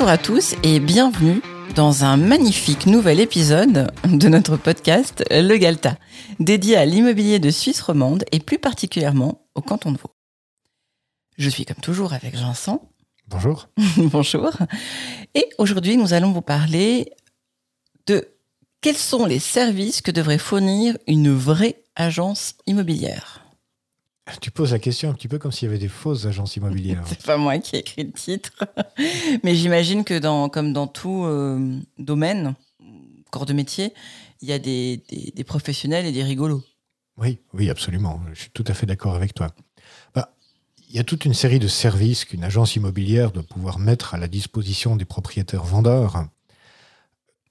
Bonjour à tous et bienvenue dans un magnifique nouvel épisode de notre podcast Le Galta, dédié à l'immobilier de Suisse romande et plus particulièrement au canton de Vaud. Je suis comme toujours avec Vincent. Bonjour. Bonjour. Et aujourd'hui, nous allons vous parler de quels sont les services que devrait fournir une vraie agence immobilière. Tu poses la question un petit peu comme s'il y avait des fausses agences immobilières. C'est pas moi qui ai écrit le titre, mais j'imagine que dans, comme dans tout euh, domaine, corps de métier, il y a des, des, des, professionnels et des rigolos. Oui, oui, absolument. Je suis tout à fait d'accord avec toi. Bah, il y a toute une série de services qu'une agence immobilière doit pouvoir mettre à la disposition des propriétaires vendeurs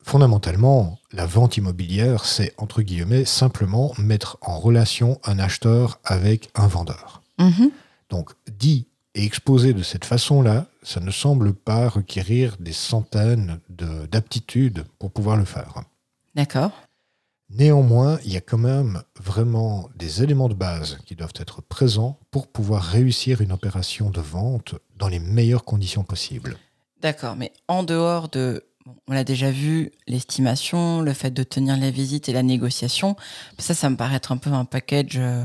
Fondamentalement, la vente immobilière, c'est entre guillemets simplement mettre en relation un acheteur avec un vendeur. Mhm. Donc, dit et exposé de cette façon-là, ça ne semble pas requérir des centaines d'aptitudes pour pouvoir le faire. D'accord. Néanmoins, il y a quand même vraiment des éléments de base qui doivent être présents pour pouvoir réussir une opération de vente dans les meilleures conditions possibles. D'accord, mais en dehors de on l'a déjà vu, l'estimation, le fait de tenir la visite et la négociation, ça, ça me paraît être un peu un package euh,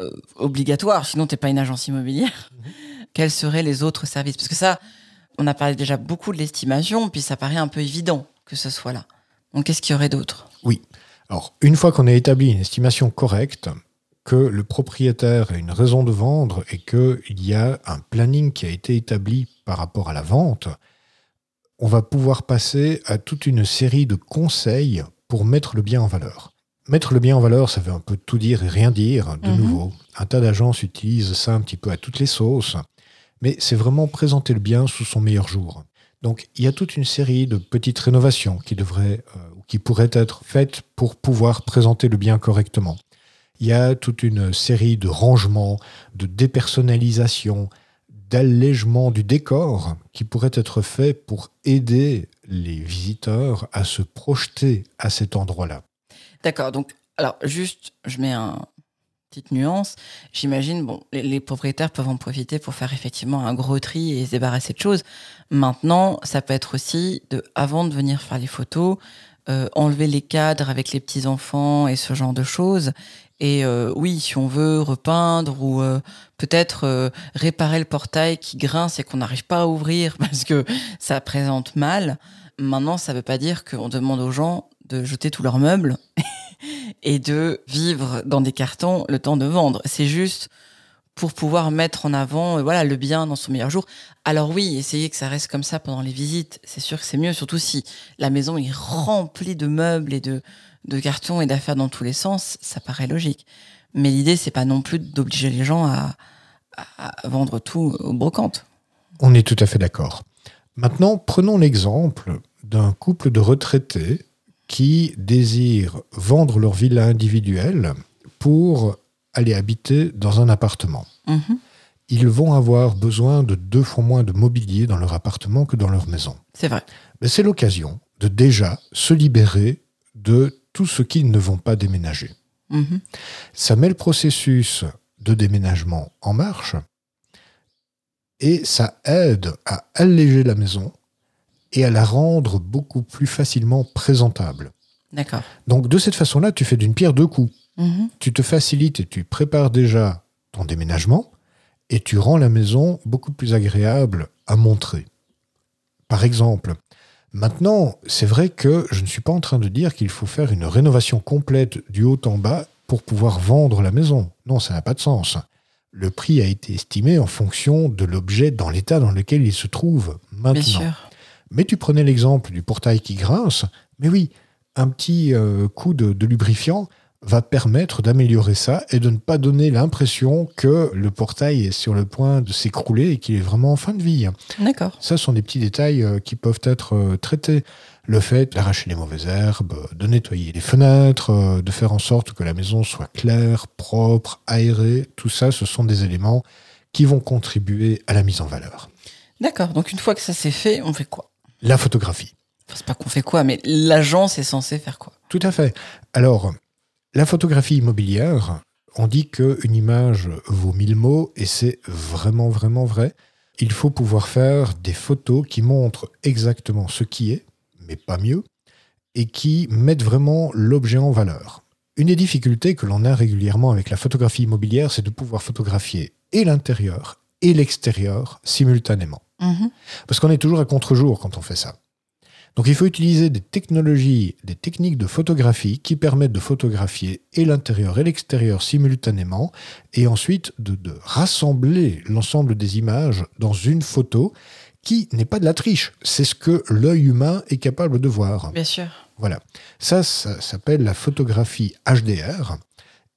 euh, obligatoire, sinon tu n'es pas une agence immobilière. Mhm. Quels seraient les autres services? Parce que ça, on a parlé déjà beaucoup de l'estimation, puis ça paraît un peu évident que ce soit là. Donc qu'est-ce qu'il y aurait d'autre? Oui. Alors, une fois qu'on a établi une estimation correcte, que le propriétaire a une raison de vendre et qu'il y a un planning qui a été établi par rapport à la vente, on va pouvoir passer à toute une série de conseils pour mettre le bien en valeur. Mettre le bien en valeur, ça veut un peu tout dire et rien dire, de mhm. nouveau. Un tas d'agences utilisent ça un petit peu à toutes les sauces, mais c'est vraiment présenter le bien sous son meilleur jour. Donc il y a toute une série de petites rénovations qui devraient euh, ou qui pourraient être faites pour pouvoir présenter le bien correctement. Il y a toute une série de rangements, de dépersonnalisation, d'allègement du décor qui pourrait être fait pour aider les visiteurs à se projeter à cet endroit-là. D'accord. Donc, alors, juste, je mets un petite nuance. J'imagine, bon, les, propriétaires peuvent en profiter pour faire effectivement un gros tri et se débarrasser de choses. Maintenant, ça peut être aussi de, avant de venir faire les photos, euh, enlever les cadres avec les petits enfants et ce genre de choses et euh, oui, si on veut repeindre ou euh, peut-être réparer le portail qui grince et qu'on n'arrive pas à ouvrir parce que ça présente mal, maintenant, ça ne veut pas dire qu'on demande aux gens de jeter tous leurs meubles et de vivre dans des cartons le temps de vendre. C'est juste pour pouvoir mettre en avant voilà le bien dans son meilleur jour. Alors oui, essayer que ça reste comme ça pendant les visites, c'est sûr que c'est mieux, surtout si la maison est remplie de meubles et de de cartons et d'affaires dans tous les sens, ça paraît logique. Mais l'idée, c'est pas non plus d'obliger les gens à, vendre tout aux brocantes. On est tout à fait d'accord. Maintenant, prenons l'exemple d'un couple de retraités qui désirent vendre leur villa individuelle pour aller habiter dans un appartement. Mhm. Ils vont avoir besoin de deux fois moins de mobilier dans leur appartement que dans leur maison. C'est vrai. Mais c'est l'occasion de déjà se libérer de tous ceux qui ne vont pas déménager. Mhm. Ça met le processus de déménagement en marche et ça aide à alléger la maison et à la rendre beaucoup plus facilement présentable. D'accord. Donc de cette façon-là, tu fais d'une pierre deux coups. Mhm. Tu te facilites et tu prépares déjà ton déménagement et tu rends la maison beaucoup plus agréable à montrer. Par exemple, Maintenant, c'est vrai que je ne suis pas en train de dire qu'il faut faire une rénovation complète du haut en bas pour pouvoir vendre la maison. Non, ça n'a pas de sens. Le prix a été estimé en fonction de l'objet dans l'état dans lequel il se trouve maintenant. Mais tu prenais l'exemple du portail qui grince. Mais oui, un petit euh, coup de lubrifiant, va permettre d'améliorer ça et de ne pas donner l'impression que le portail est sur le point de s'écrouler et qu'il est vraiment en fin de vie. D'accord. Ça sont des petits détails euh, qui peuvent être euh, traités. Le fait d'arracher les mauvaises herbes, de nettoyer les fenêtres, euh, de faire en sorte que la maison soit claire, propre, aérée, tout ça, ce sont des éléments qui vont contribuer à la mise en valeur. D'accord. Donc une fois que ça c'est fait, on fait quoi? La photographie. Enfin, c'est pas qu'on fait quoi, mais l'agence est censée faire quoi? Tout à fait. Alors, la photographie immobilière, on dit qu'une image vaut mille mots, et c'est vraiment, vraiment vrai. il faut pouvoir faire des photos qui montrent exactement ce qui est, mais pas mieux, et qui mettent vraiment l'objet en valeur. Une des difficultés que l'on a régulièrement avec la photographie immobilière, c'est de pouvoir photographier et l'intérieur et l'extérieur simultanément. Mhm. Parce qu'on est toujours à contre-jour quand on fait ça. Donc il faut utiliser des technologies, des techniques de photographie qui permettent de photographier et l'intérieur et l'extérieur simultanément, et ensuite de, de rassembler l'ensemble des images dans une photo qui n'est pas de la triche, c'est ce que l'œil humain est capable de voir. Bien sûr. Voilà. Ça, ça s'appelle la photographie HDR.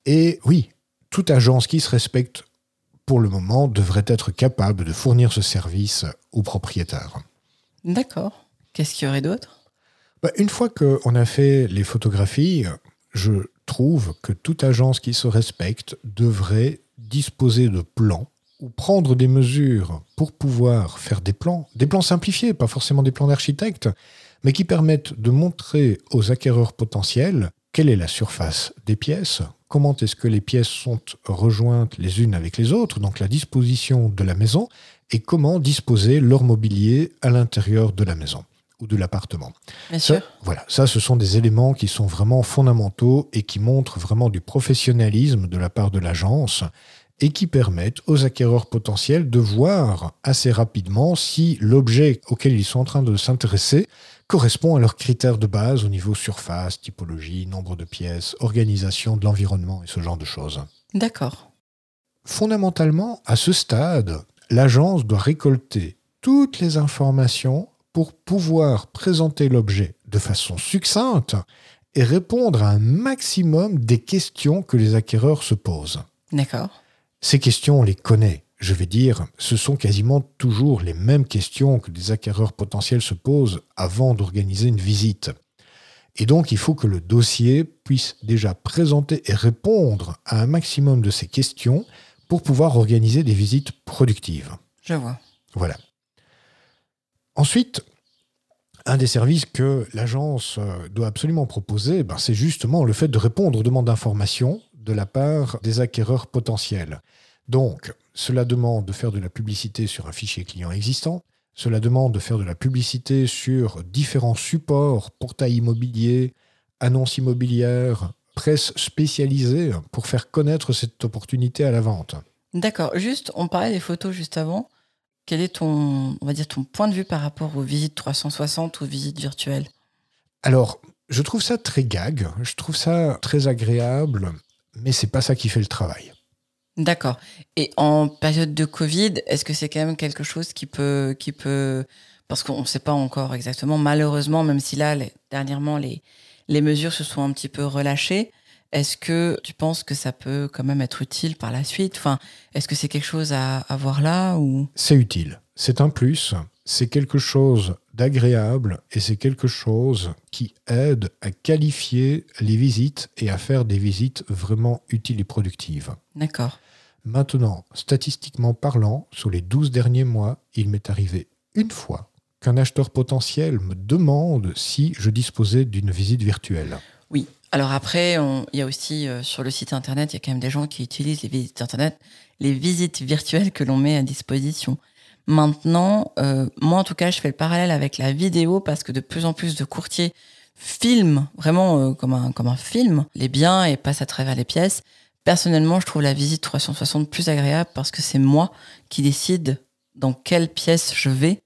Et oui, toute agence qui se respecte pour le moment devrait être capable de fournir ce service aux propriétaires. D'accord. Qu'est-ce qu'il y aurait d'autre? Bah, une fois qu'on a fait les photographies, je trouve que toute agence qui se respecte devrait disposer de plans ou prendre des mesures pour pouvoir faire des plans, des plans simplifiés, pas forcément des plans d'architecte, mais qui permettent de montrer aux acquéreurs potentiels quelle est la surface des pièces, comment est-ce que les pièces sont rejointes les unes avec les autres, donc la disposition de la maison, et comment disposer leur mobilier à l'intérieur de la maison ou de l'appartement. Bien Ça, sûr. voilà, ça, ce sont des éléments qui sont vraiment fondamentaux et qui montrent vraiment du professionnalisme de la part de l'agence et qui permettent aux acquéreurs potentiels de voir assez rapidement si l'objet auquel ils sont en train de s'intéresser correspond à leurs critères de base au niveau surface, typologie, nombre de pièces, organisation de l'environnement et ce genre de choses. D'accord. Fondamentalement, à ce stade, l'agence doit récolter toutes les informations pour pouvoir présenter l'objet de façon succincte et répondre à un maximum des questions que les acquéreurs se posent. D'accord. Ces questions, on les connaît. Je vais dire, ce sont quasiment toujours les mêmes questions que des acquéreurs potentiels se posent avant d'organiser une visite. Et donc, il faut que le dossier puisse déjà présenter et répondre à un maximum de ces questions pour pouvoir organiser des visites productives. Je vois. Voilà. Ensuite, un des services que l'agence euh, doit absolument proposer, ben, c'est justement le fait de répondre aux demandes d'information de la part des acquéreurs potentiels. Donc, cela demande de faire de la publicité sur un fichier client existant, cela demande de faire de la publicité sur différents supports, portails immobiliers, annonces immobilières, presse spécialisée pour faire connaître cette opportunité à la vente. D'accord. Juste, on parlait des photos juste avant. Quel est ton, on va dire, ton point de vue par rapport aux visites 360 ou visites virtuelles? Alors, je trouve ça très gag, je trouve ça très agréable, mais c'est pas ça qui fait le travail. D'accord. Et en période de Covid, est-ce que c'est quand même quelque chose qui peut, qui peut, parce qu'on ne sait pas encore exactement, malheureusement, même si là, les- dernièrement, les, les mesures se sont un petit peu relâchées, est-ce que tu penses que ça peut quand même être utile par la suite? Enfin, est-ce que c'est quelque chose à, à voir là ou? C'est utile, c'est un plus, c'est quelque chose d'agréable et c'est quelque chose qui aide à qualifier les visites et à faire des visites vraiment utiles et productives. D'accord. Maintenant, statistiquement parlant, sur les 12 derniers mois, il m'est arrivé une fois qu'un acheteur potentiel me demande si je disposais d'une visite virtuelle. Oui. Alors après, il y a aussi euh, sur le site internet, il y a quand même des gens qui utilisent les visites internet, les visites virtuelles que l'on met à disposition. Maintenant, euh, moi en tout cas, je fais le parallèle avec la vidéo parce que de plus en plus de courtiers filment vraiment euh, comme, un, comme un film les biens et passent à travers les pièces. Personnellement, je trouve la visite 360 plus agréable parce que c'est moi qui décide dans quelle pièce je vais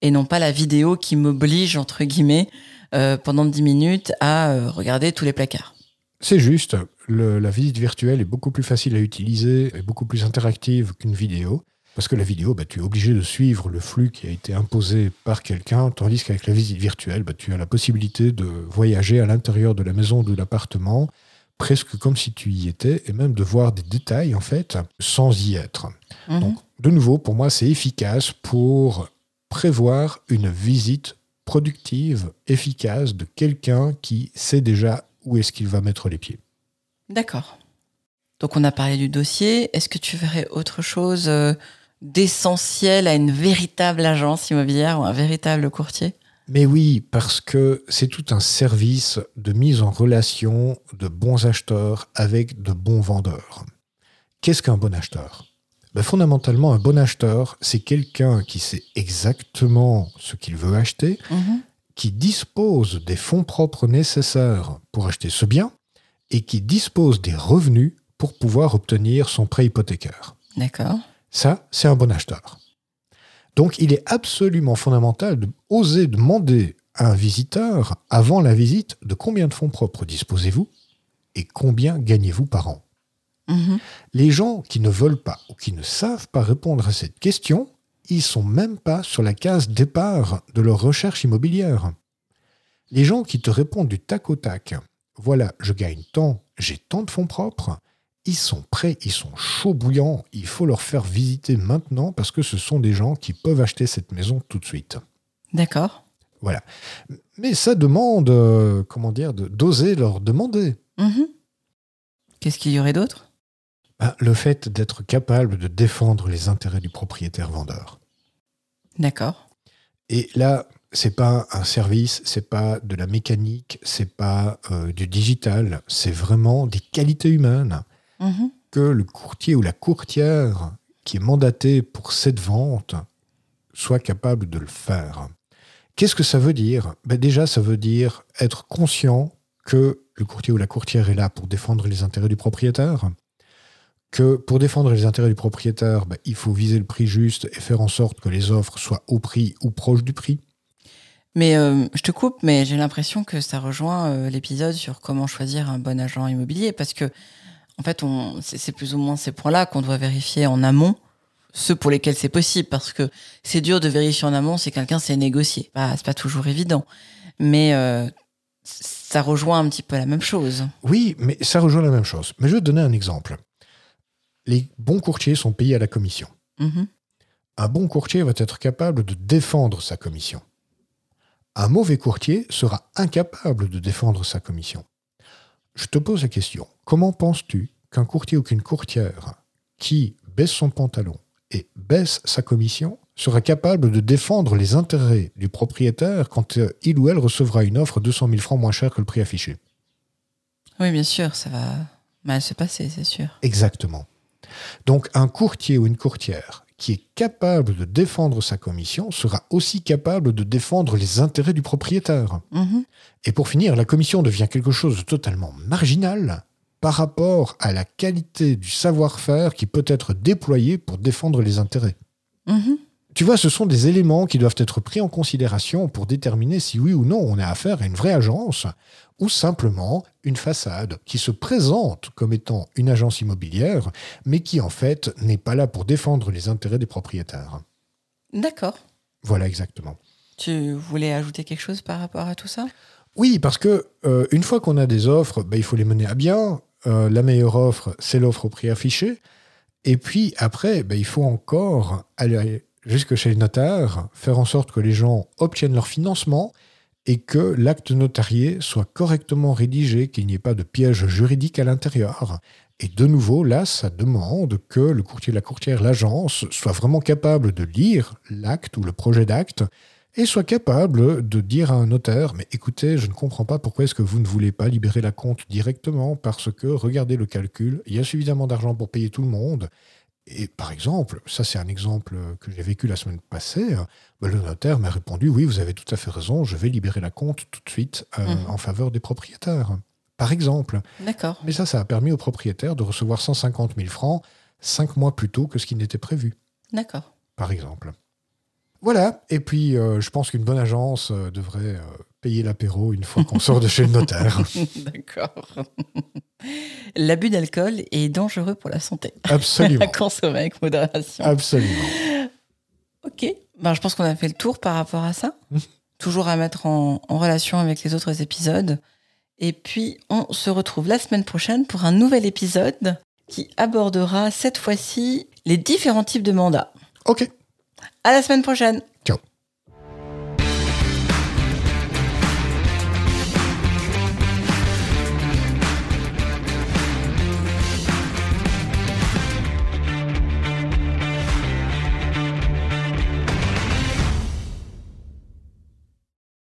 et non pas la vidéo qui m'oblige, entre guillemets, euh, pendant 10 minutes à euh, regarder tous les placards. C'est juste, le- la visite virtuelle est beaucoup plus facile à utiliser et beaucoup plus interactive qu'une vidéo. Parce que la vidéo, bah, tu es obligé de suivre le flux qui a été imposé par quelqu'un, tandis qu'avec la visite virtuelle, bah, tu as la possibilité de voyager à l'intérieur de la maison ou de l'appartement, presque comme si tu y étais, et même de voir des détails, en fait, sans y être. Mhm. Donc, de nouveau, pour moi, c'est efficace pour prévoir une visite productive, efficace de quelqu'un qui sait déjà où est-ce qu'il va mettre les pieds. D'accord. Donc on a parlé du dossier. Est-ce que tu verrais autre chose euh, d'essentiel à une véritable agence immobilière ou un véritable courtier? Mais oui, parce que c'est tout un service de mise en relation de bons acheteurs avec de bons vendeurs. Qu'est-ce qu'un bon acheteur? Ben, Fondamentalement, un bon acheteur, c'est quelqu'un qui sait exactement ce qu'il veut acheter, Mhm. qui dispose des fonds propres nécessaires pour acheter ce bien et qui dispose des revenus pour pouvoir obtenir son prêt hypothécaire. D'accord. Ça, c'est un bon acheteur. Donc, il est absolument fondamental de oser demander à un visiteur, avant la visite, de combien de fonds propres disposez-vous et combien gagnez-vous par an. Mhm. Les gens qui ne veulent pas ou qui ne savent pas répondre à cette question, ils sont même pas sur la case départ de leur recherche immobilière. Les gens qui te répondent du tac au tac, voilà, je gagne tant, j'ai tant de fonds propres, ils sont prêts, ils sont chauds bouillants, il faut leur faire visiter maintenant parce que ce sont des gens qui peuvent acheter cette maison tout de suite. D'accord. Voilà. Mais ça demande, euh, comment dire, de- d'oser leur demander. Mhm. Qu'est-ce qu'il y aurait d'autre? Ben, le fait d'être capable de défendre les intérêts du propriétaire vendeur. D'accord. Et là, c'est pas un service, c'est pas de la mécanique, c'est pas euh, du digital, c'est vraiment des qualités humaines Mhm. que le courtier ou la courtière qui est mandaté pour cette vente soit capable de le faire. Qu'est-ce que ça veut dire? Ben Déjà, ça veut dire être conscient que le courtier ou la courtière est là pour défendre les intérêts du propriétaire, que pour défendre les intérêts du propriétaire, ben, il faut viser le prix juste et faire en sorte que les offres soient au prix ou proche du prix. Mais euh, je te coupe, mais j'ai l'impression que ça rejoint euh, l'épisode sur comment choisir un bon agent immobilier parce que, en fait, c'est, plus ou moins ces points-là qu'on doit vérifier en amont, ceux pour lesquels c'est possible parce que c'est dur de vérifier en amont si quelqu'un sait négocier. Bah, c'est pas toujours évident, mais euh, ça rejoint un petit peu la même chose. Oui, mais ça rejoint la même chose. Mais je vais te donner un exemple. Les bons courtiers sont payés à la commission. Mhm. Un bon courtier va être capable de défendre sa commission. Un mauvais courtier sera incapable de défendre sa commission. Je te pose la question, comment penses-tu qu'un courtier ou qu'une courtière qui baisse son pantalon et baisse sa commission sera capable de défendre les intérêts du propriétaire quand euh, il ou elle recevra une offre 200 000 francs moins cher que le prix affiché? Oui, bien sûr, ça va mal se passer, c'est sûr. Exactement. Donc un courtier ou une courtière qui est capable de défendre sa commission sera aussi capable de défendre les intérêts du propriétaire. Mhm. Et pour finir, la commission devient quelque chose de totalement marginal par rapport à la qualité du savoir-faire qui peut être déployé pour défendre les intérêts. Mhm. Tu vois, ce sont des éléments qui doivent être pris en considération pour déterminer si oui ou non on a affaire à une vraie agence ou simplement une façade qui se présente comme étant une agence immobilière, mais qui en fait n'est pas là pour défendre les intérêts des propriétaires. D'accord. Voilà exactement. Tu voulais ajouter quelque chose par rapport à tout ça? Oui, parce que euh, une fois qu'on a des offres, ben, il faut les mener à bien. Euh, la meilleure offre, c'est l'offre au prix affiché. Et puis après, ben, il faut encore aller jusque chez le notaire, faire en sorte que les gens obtiennent leur financement et que l'acte notarié soit correctement rédigé, qu'il n'y ait pas de piège juridique à l'intérieur. Et de nouveau, là, ça demande que le courtier, la courtière, l'agence soit vraiment capable de lire l'acte ou le projet d'acte et soit capable de dire à un notaire, mais écoutez, je ne comprends pas pourquoi est-ce que vous ne voulez pas libérer la compte directement, parce que regardez le calcul, il y a suffisamment d'argent pour payer tout le monde. Et par exemple, ça c'est un exemple que j'ai vécu la semaine passée, ben, le notaire m'a répondu, oui, vous avez tout à fait raison, je vais libérer la compte tout de suite euh, Mhm. en faveur des propriétaires. Par exemple. D'accord. Mais ça, ça a permis aux propriétaires de recevoir 150 000 francs cinq mois plus tôt que ce qui n'était prévu D'accord. par exemple. Voilà, et puis euh, je pense qu'une bonne agence euh, devrait euh, payer l'apéro une fois qu'on sort de chez le notaire. D'accord. L'abus d'alcool est dangereux pour la santé. Absolument, À consommer avec modération. absolument. Ok. Ben, je pense qu'on a fait le tour par rapport à ça. Mhm. Toujours à mettre en, en relation avec les autres épisodes. Et puis, on se retrouve la semaine prochaine pour un nouvel épisode qui abordera cette fois-ci les différents types de mandats. Ok, À la semaine prochaine. ciao.